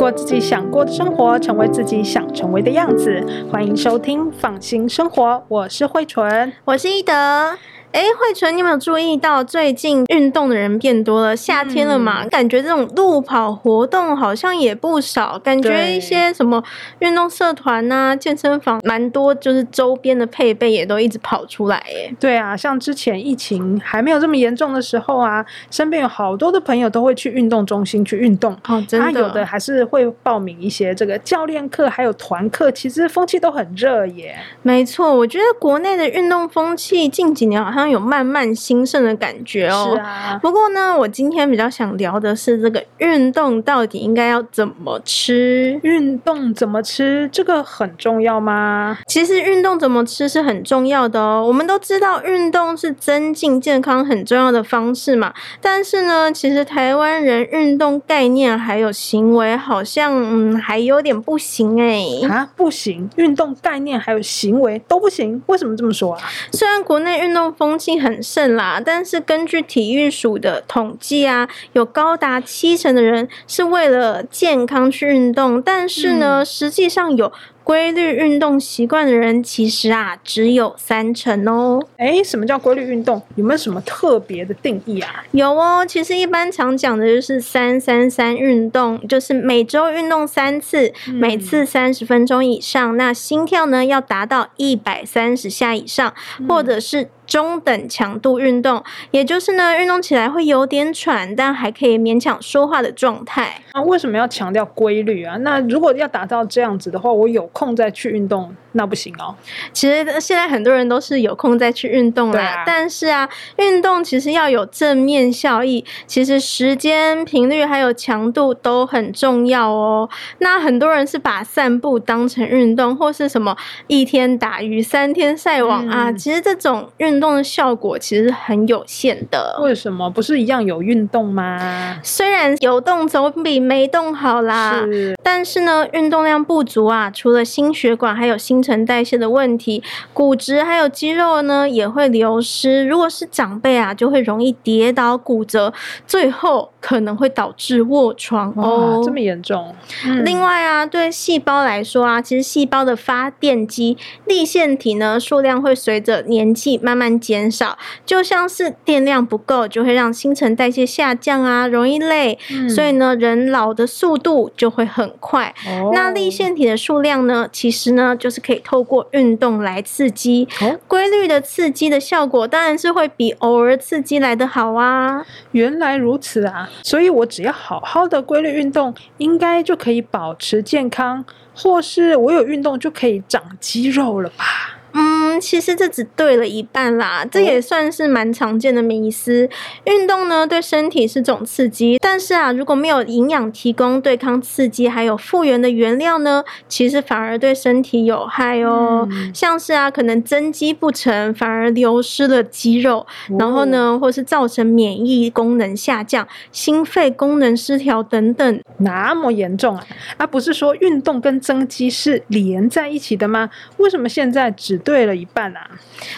过自己想过的生活，成为自己想成为的样子。欢迎收听《放心生活》，我是慧纯，我是一德。哎，慧纯，你有没有注意到最近运动的人变多了？夏天了嘛，嗯、感觉这种路跑活动好像也不少。感觉一些什么运动社团呐、啊、健身房蛮多，就是周边的配备也都一直跑出来。哎，对啊，像之前疫情还没有这么严重的时候啊，身边有好多的朋友都会去运动中心去运动。哦，真的，他有的还是会报名一些这个教练课，还有团课，其实风气都很热耶。没错，我觉得国内的运动风气近几年好像有慢慢兴盛的感觉哦。是啊。不过呢，我今天比较想聊的是这个运动到底应该要怎么吃？运动怎么吃？这个很重要吗？其实运动怎么吃是很重要的哦。我们都知道运动是增进健康很重要的方式嘛。但是呢，其实台湾人运动概念还有行为好像嗯还有点不行哎。啊，不行？运动概念还有行为都不行？为什么这么说啊？虽然国内运动风气很很盛啦，但是根据体育署的统计啊，有高达七成的人是为了健康去运动，但是呢，嗯、实际上有规律运动习惯的人，其实啊只有三成哦。哎，什么叫规律运动？有没有什么特别的定义啊？有哦，其实一般常讲的就是三三三运动，就是每周运动三次，嗯、每次三十分钟以上，那心跳呢要达到一百三十下以上，嗯、或者是。中等强度运动，也就是呢，运动起来会有点喘，但还可以勉强说话的状态。那为什么要强调规律啊？那如果要达到这样子的话，我有空再去运动。那不行哦。其实现在很多人都是有空再去运动啦，啊、但是啊，运动其实要有正面效益，其实时间、频率还有强度都很重要哦。那很多人是把散步当成运动，或是什么一天打鱼三天晒网、嗯、啊，其实这种运动的效果其实很有限的。为什么？不是一样有运动吗？虽然有动总比没动好啦，是但是呢，运动量不足啊，除了心血管还有新陈代谢的问题，骨质还有肌肉呢也会流失。如果是长辈啊，就会容易跌倒骨折，最后可能会导致卧床哦。这么严重？嗯、另外啊，对细胞来说啊，其实细胞的发电机粒线体呢数量会随着年纪慢慢减少，就像是电量不够，就会让新陈代谢下降啊，容易累。嗯、所以呢，人老的速度就会很快。哦、那立腺体的数量呢，其实呢就是。可以透过运动来刺激，规律的刺激的效果当然是会比偶尔刺激来的好啊。原来如此啊，所以我只要好好的规律运动，应该就可以保持健康，或是我有运动就可以长肌肉了吧？嗯，其实这只对了一半啦，这也算是蛮常见的迷思。运动呢，对身体是种刺激，但是啊，如果没有营养提供对抗刺激还有复原的原料呢，其实反而对身体有害哦。嗯、像是啊，可能增肌不成，反而流失了肌肉，哦、然后呢，或是造成免疫功能下降、心肺功能失调等等。那么严重啊？啊，不是说运动跟增肌是连在一起的吗？为什么现在只对了一半啊，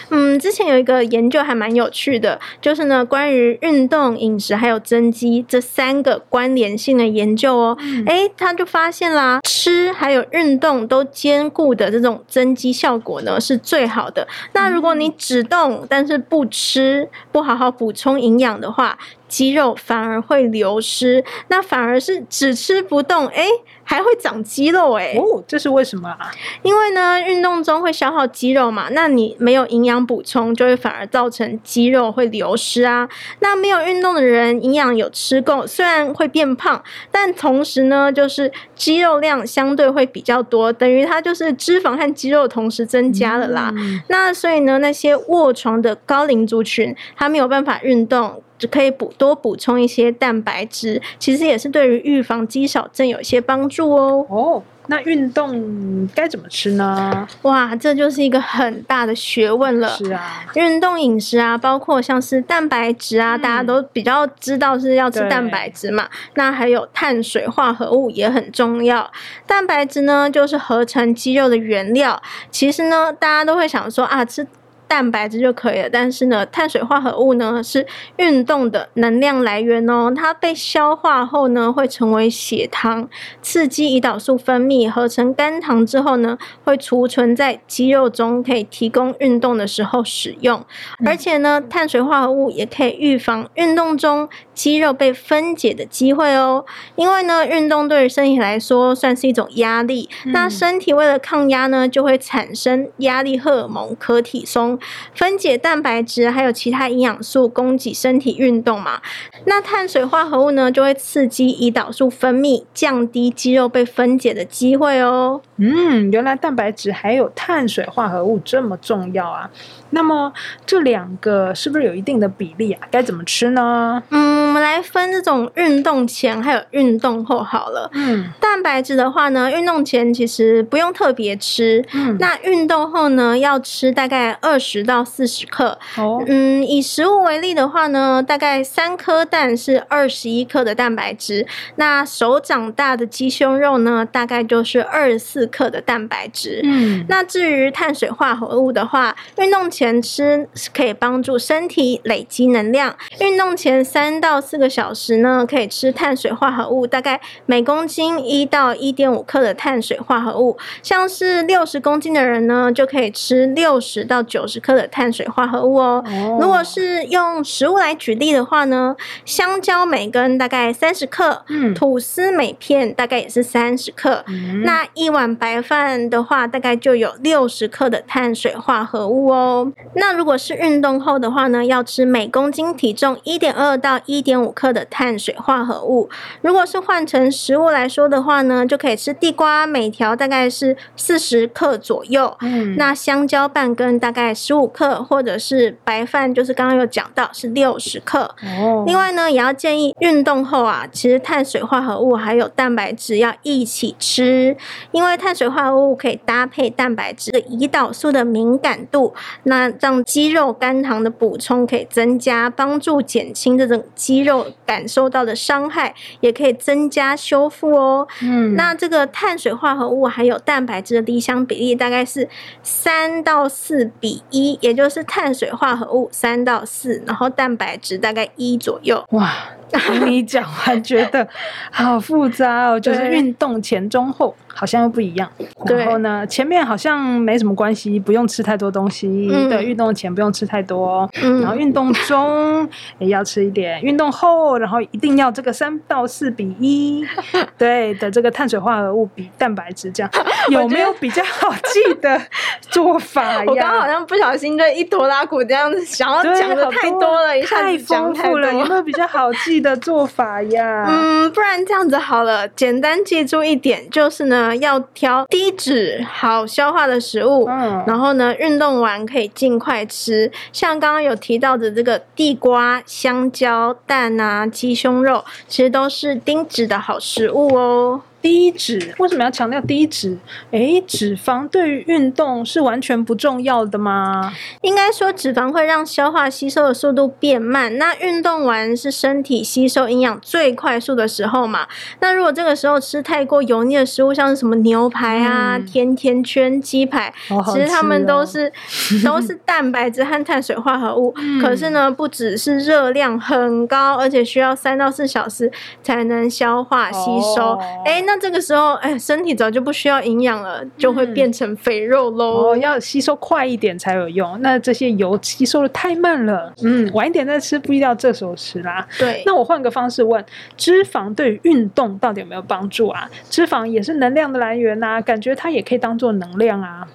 嗯，之前有一个研究还蛮有趣的，就是呢，关于运动、饮食还有增肌这三个关联性的研究哦。嗯，诶，他就发现啦，吃还有运动都兼顾的这种增肌效果呢是最好的。那如果你只动但是不吃，不好好补充营养的话，肌肉反而会流失。那反而是只吃不动，诶。还会长肌肉哎、欸、哦，这是为什么啊？因为呢，运动中会消耗肌肉嘛，那你没有营养补充，就会反而造成肌肉会流失啊。那没有运动的人，营养有吃够，虽然会变胖，但同时呢，就是肌肉量相对会比较多，等于它就是脂肪和肌肉同时增加了啦。嗯、那所以呢，那些卧床的高龄族群，他没有办法运动。可以补多补充一些蛋白质，其实也是对于预防肌少症有一些帮助哦。哦，那运动该怎么吃呢？哇，这就是一个很大的学问了。是啊，运动饮食啊，包括像是蛋白质啊，嗯、大家都比较知道是要吃蛋白质嘛。那还有碳水化合物也很重要。蛋白质呢，就是合成肌肉的原料。其实呢，大家都会想说啊，吃。蛋白质就可以了。但是呢，碳水化合物呢是运动的能量来源哦。它被消化后呢，会成为血糖，刺激胰岛素分泌，合成肝糖之后呢，会储存在肌肉中，可以提供运动的时候使用。而且呢，碳水化合物也可以预防运动中肌肉被分解的机会哦。因为呢，运动对于身体来说算是一种压力，那身体为了抗压呢，就会产生压力荷尔蒙可体松，分解蛋白质还有其他营养素，供给身体运动嘛。那碳水化合物呢，就会刺激胰岛素分泌，降低肌肉被分解的机会哦。嗯，原来蛋白质还有碳水化合物这么重要啊。那么这两个是不是有一定的比例啊？该怎么吃呢？嗯，我们来分这种运动前还有运动后好了。嗯，蛋白质的话呢，运动前其实不用特别吃。嗯，那运动后呢，要吃大概二十到四十克。哦，嗯，以食物为例的话呢，大概三颗蛋是二十一克的蛋白质。那手掌大的鸡胸肉呢，大概就是二十四克的蛋白质。嗯，那至于碳水化合物的话，运动前前吃是可以帮助身体累积能量。运动前三到四个小时呢，可以吃碳水化合物，大概每公斤一到一点五克的碳水化合物。像是六十公斤的人呢，就可以吃六十到九十克的碳水化合物哦。哦，如果是用食物来举例的话呢，香蕉每根大概三十克，嗯，吐司每片大概也是三十克。嗯，那一碗白饭的话，大概就有六十克的碳水化合物哦。那如果是运动后的话呢，要吃每公斤体重一点二到一点五克的碳水化合物。如果是换成食物来说的话呢，就可以吃地瓜，每条大概是四十克左右。嗯，那香蕉半根大概十五克，或者是白饭，就是刚刚有讲到是六十克。哦，另外呢，也要建议运动后啊，其实碳水化合物还有蛋白质要一起吃，因为碳水化合物可以搭配蛋白质的胰岛素的敏感度。那让肌肉肝糖的补充可以增加，帮助减轻这种肌肉感受到的伤害，也可以增加修复哦。嗯，那这个碳水化合物还有蛋白质的理想比例大概是三到四比一，也就是碳水化合物三到四，然后蛋白质大概一左右。哇！听你讲完觉得 好复杂哦，就是运动前、中、后好像又不一样。然后呢，前面好像没什么关系，不用吃太多东西。对，运动前不用吃太多，然后运动中也要吃一点，运动后然后一定要这个三到四比一，对的这个碳水化合物比蛋白质这样，有没有比较好记的做法呀？我刚刚好像不小心就一拖拉骨这样子，想要讲的太多了，一下太丰富了，有没有比较好记的做法呀？嗯，不然这样子好了，简单记住一点，就是呢，要挑低脂、好消化的食物。嗯，然后呢，运动完可以尽快吃，像刚刚有提到的这个地瓜、香蕉、蛋啊、鸡胸肉，其实都是低脂的好食物哦。低脂为什么要强调低脂？诶，脂肪对于运动是完全不重要的吗？应该说，脂肪会让消化吸收的速度变慢。那运动完是身体吸收营养最快速的时候嘛？那如果这个时候吃太过油腻的食物，像是什么牛排啊、嗯、甜甜圈、鸡排，其实它们都是、哦、都是蛋白质和碳水化合物。嗯、可是呢，不只是热量很高，而且需要三到四小时才能消化吸收。哎、哦，那。那这个时候，哎，身体早就不需要营养了，就会变成肥肉喽。嗯哦，要吸收快一点才有用。那这些油吸收的太慢了，嗯，晚一点再吃，不一定要这时候吃啦。对。那我换个方式问：脂肪对于运动到底有没有帮助啊？脂肪也是能量的来源呐，感觉它也可以当做能量啊。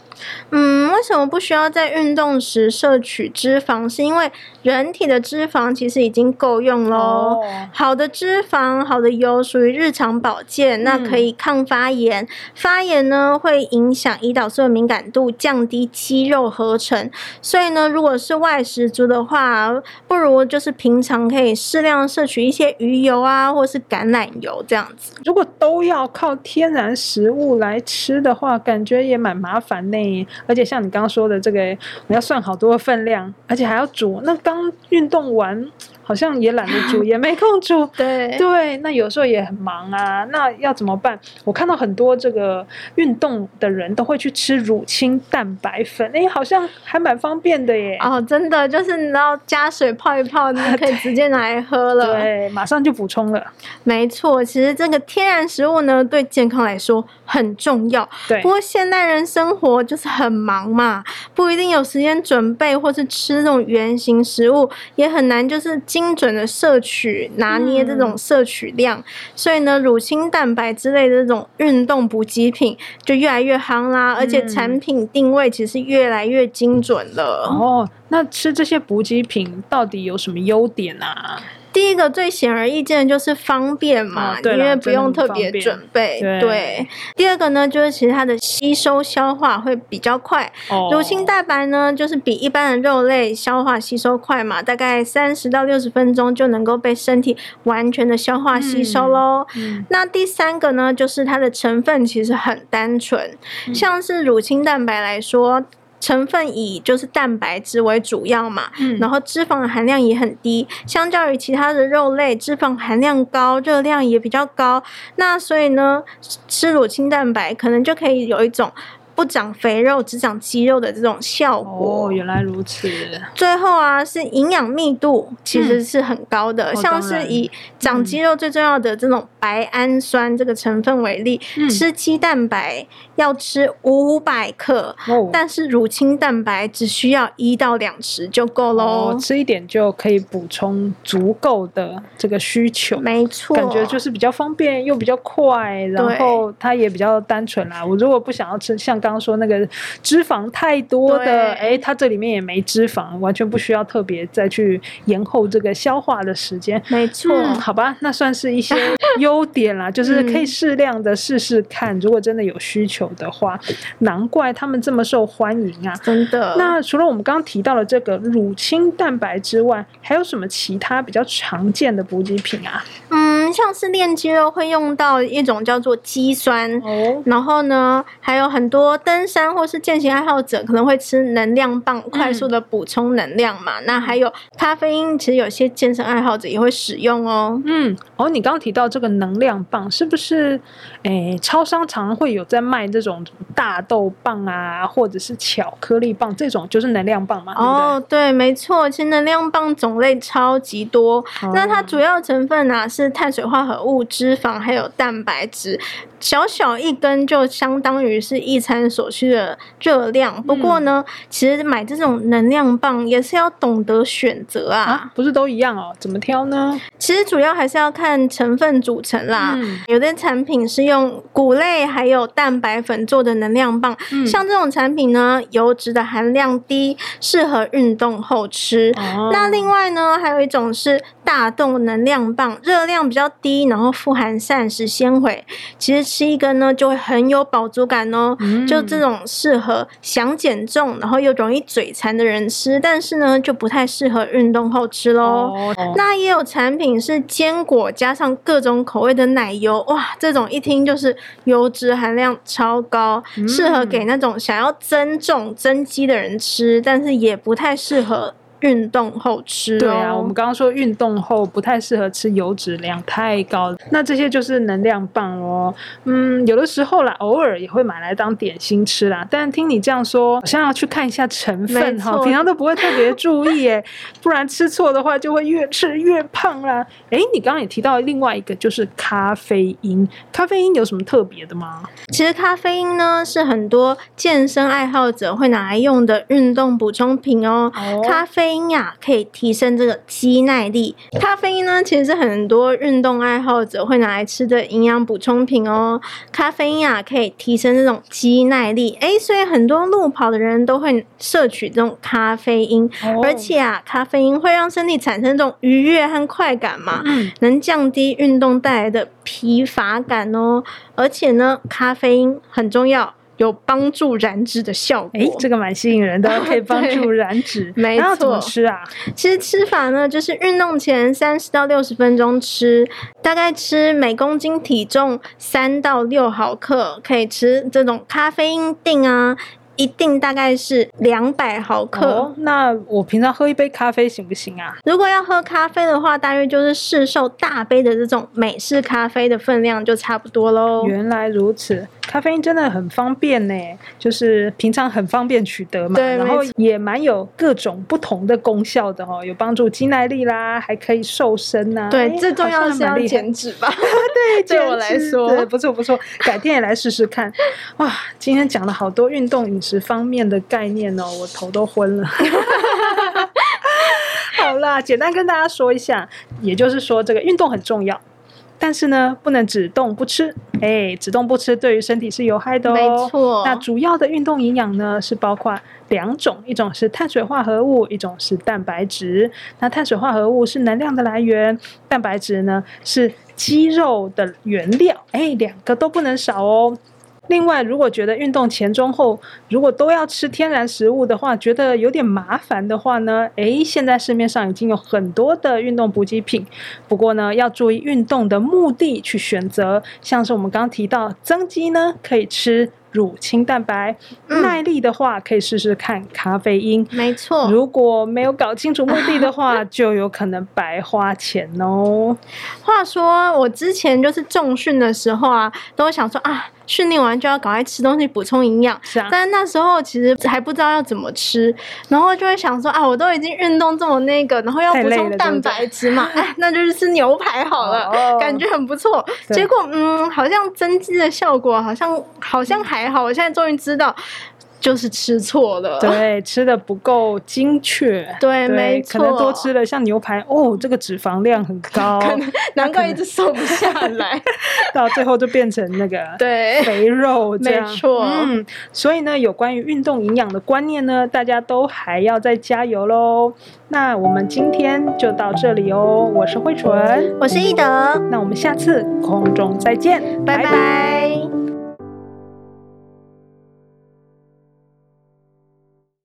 嗯，为什么不需要在运动时摄取脂肪？是因为人体的脂肪其实已经够用喽。哦、好的脂肪、好的油属于日常保健，那可以抗发炎。发炎呢会影响胰岛素的敏感度，降低肌肉合成。所以呢，如果是外食族的话，不如就是平常可以适量摄取一些鱼油啊，或是橄榄油这样子。如果都要靠天然食物来吃的话，感觉也蛮麻烦呢。而且像你刚刚说的这个，你要算好多份量，而且还要煮。那刚运动完。好像也懒得煮，也没空煮。对对，那有时候也很忙啊，那要怎么办？我看到很多这个运动的人都会去吃乳清蛋白粉，哎，好像还蛮方便的耶。哦，真的，就是你要加水泡一泡，你可以直接拿来喝了。对，马上就补充了。没错，其实这个天然食物呢，对健康来说很重要。对，不过现代人生活就是很忙嘛，不一定有时间准备或是吃这种原型食物，也很难就是精准的摄取、拿捏这种摄取量。嗯、所以呢，乳清蛋白之类的这种运动补给品就越来越夯啦，而且产品定位其实越来越精准了。嗯、哦，那吃这些补给品到底有什么优点啊？第一个最显而易见的就是方便嘛，哦、因为不用特别准备。对，对。第二个呢，就是其实它的吸收消化会比较快。哦。乳清蛋白呢，就是比一般的肉类消化吸收快嘛，大概三十到六十分钟就能够被身体完全的消化吸收喽。嗯。那第三个呢，就是它的成分其实很单纯，嗯、像是乳清蛋白来说。成分以就是蛋白质为主要嘛，嗯，然后脂肪的含量也很低，相较于其他的肉类，脂肪含量高，热量也比较高。那所以呢，吃乳清蛋白可能就可以有一种。不长肥肉，只长肌肉的这种效果。哦，原来如此。最后啊，是营养密度其实是很高的，嗯、像是以长肌肉最重要的这种白氨酸这个成分为例，嗯、吃鸡蛋白要吃五百克，哦、但是乳清蛋白只需要一到两匙就够喽。哦，吃一点就可以补充足够的这个需求。没错，感觉就是比较方便又比较快，然后它也比较单纯啦。我如果不想要吃像刚刚刚说那个脂肪太多的，哎，它这里面也没脂肪，完全不需要特别再去延后这个消化的时间。没错，嗯，好吧，那算是一些优点啦，就是可以适量的试试看，如果真的有需求的话，难怪他们这么受欢迎啊！真的。那除了我们刚刚提到的这个乳清蛋白之外，还有什么其他比较常见的补给品啊？嗯，像是练肌肉会用到一种叫做肌酸，哦，然后呢，还有很多。登山或是健行爱好者可能会吃能量棒，快速的补充能量嘛。嗯、那还有咖啡因，其实有些健身爱好者也会使用哦。嗯，哦，你刚刚提到这个能量棒，是不是？诶，超商常会有在卖这种大豆棒啊，或者是巧克力棒，这种就是能量棒嘛？哦，对，对，没错，其实能量棒种类超级多。哦、那它主要成分呢、啊、是碳水化合物、脂肪还有蛋白质。小小一根就相当于是一餐所需的热量。不过呢，嗯、其实买这种能量棒也是要懂得选择啊，啊，不是都一样哦？怎么挑呢？其实主要还是要看成分组成啦。嗯、有的产品是用谷类还有蛋白粉做的能量棒，嗯、像这种产品呢，油脂的含量低，适合运动后吃。哦、那另外呢，还有一种是大豆能量棒，热量比较低，然后富含膳食纤维。其实。吃一根呢，就会很有饱足感哦。嗯、就这种适合想减重，然后又容易嘴馋的人吃，但是呢，就不太适合运动后吃喽。哦、那也有产品是坚果加上各种口味的奶油，哇，这种一听就是油脂含量超高，嗯、适合给那种想要增重增肌的人吃，但是也不太适合。运动后吃哦。对啊，我们刚刚说运动后不太适合吃油脂量太高，那这些就是能量棒哦。嗯，有的时候啦，偶尔也会买来当点心吃啦。但听你这样说，好像要去看一下成分哈，平常都不会特别注意耶，不然吃错的话就会越吃越胖啦。哎，你刚刚也提到另外一个就是咖啡因，咖啡因有什么特别的吗？其实咖啡因呢是很多健身爱好者会拿来用的运动补充品哦。哦咖啡。咖啡因呀，可以提升这个肌耐力。咖啡因呢，其实是很多运动爱好者会拿来吃的营养补充品哦。咖啡因啊，可以提升这种肌耐力。诶，所以很多路跑的人都会摄取这种咖啡因，哦、而且啊，咖啡因会让身体产生这种愉悦和快感嘛，嗯、能降低运动带来的疲乏感哦。而且呢，咖啡因很重要。有帮助燃脂的效果，诶，这个蛮吸引人的，可以帮助燃脂。没错，怎么吃啊？其实吃法呢，就是运动前三十到六十分钟吃，大概吃每公斤体重三到六毫克，可以吃这种咖啡因定啊。一定大概是两百毫克。哦，那我平常喝一杯咖啡行不行啊？如果要喝咖啡的话，大约就是市售大杯的这种美式咖啡的分量就差不多喽。原来如此，咖啡因真的很方便呢，就是平常很方便取得嘛，对，然后也蛮有各种不同的功效的哦，有帮助肌耐力啦，还可以瘦身呐。对，最重要的是要减脂吧？对，对我来说，对，不错不错，改天也来试试看。哇，今天讲了好多运动饮食方面的概念哦，我头都昏了。好啦，简单跟大家说一下，也就是说，这个运动很重要，但是呢，不能只动不吃。哎，只动不吃对于身体是有害的哦。没错。那主要的运动营养呢，是包括两种，一种是碳水化合物，一种是蛋白质。那碳水化合物是能量的来源，蛋白质呢是肌肉的原料。哎，两个都不能少哦。另外，如果觉得运动前、中、后如果都要吃天然食物的话，觉得有点麻烦的话呢，诶，现在市面上已经有很多的运动补给品。不过呢，要注意运动的目的去选择，像是我们刚刚提到增肌呢，可以吃。乳清蛋白，耐力的话可以试试看咖啡因。没错，如果没有搞清楚目的的话，就有可能白花钱哦。话说，我之前就是重训的时候啊，都想说啊，训练完就要赶快吃东西补充营养。是啊。但是那时候其实还不知道要怎么吃，然后就会想说啊，我都已经运动这么那个，然后要补充蛋白质嘛，哎，那就是吃牛排好了，哦、感觉很不错。结果嗯，好像增肌的效果好像好像还。还好，我现在终于知道，就是吃错了，对，吃的不够精确，对，对没错，可能多吃了像牛排，哦，这个脂肪量很高，可能难怪一直瘦不下来，到最后就变成那个对肥肉这样，没错，嗯，所以呢，有关于运动营养的观念呢，大家都还要再加油喽。那我们今天就到这里哦，我是慧纯，我是易德，那我们下次空中再见，拜拜。拜拜。